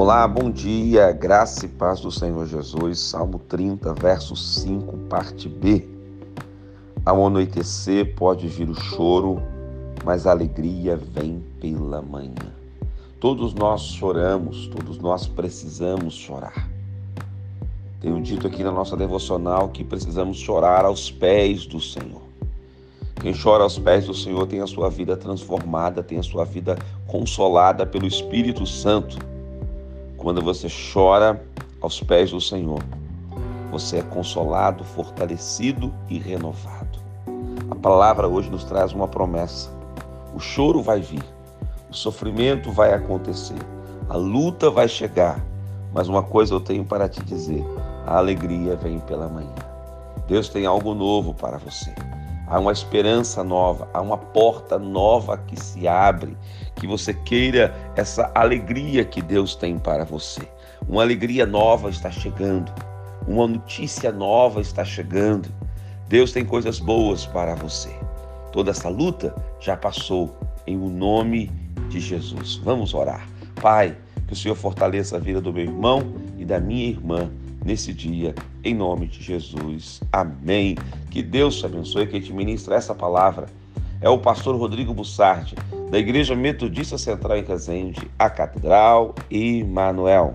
Olá, bom dia, graça e paz do Senhor Jesus, Salmo 30, verso 5, parte B. Ao anoitecer pode vir o choro, mas a alegria vem pela manhã. Todos nós choramos, todos nós precisamos chorar. Tenho dito aqui na nossa devocional que precisamos chorar aos pés do Senhor. Quem chora aos pés do Senhor tem a sua vida transformada, tem a sua vida consolada pelo Espírito Santo. Quando você chora aos pés do Senhor, você é consolado, fortalecido e renovado. A palavra hoje nos traz uma promessa. O choro vai vir, o sofrimento vai acontecer, a luta vai chegar, mas uma coisa eu tenho para te dizer: a alegria vem pela manhã. Deus tem algo novo para você. Há uma esperança nova, há uma porta nova que se abre, que você queira essa alegria que Deus tem para você. Uma alegria nova está chegando, uma notícia nova está chegando. Deus tem coisas boas para você. Toda essa luta já passou em o nome de Jesus. Vamos orar. Pai, que o Senhor fortaleça a vida do meu irmão e da minha irmã nesse dia, em nome de Jesus. Amém. Que Deus te abençoe, que te ministra essa palavra. É o pastor Rodrigo Bussardi, da Igreja Metodista Central em Resende, a Catedral Manuel.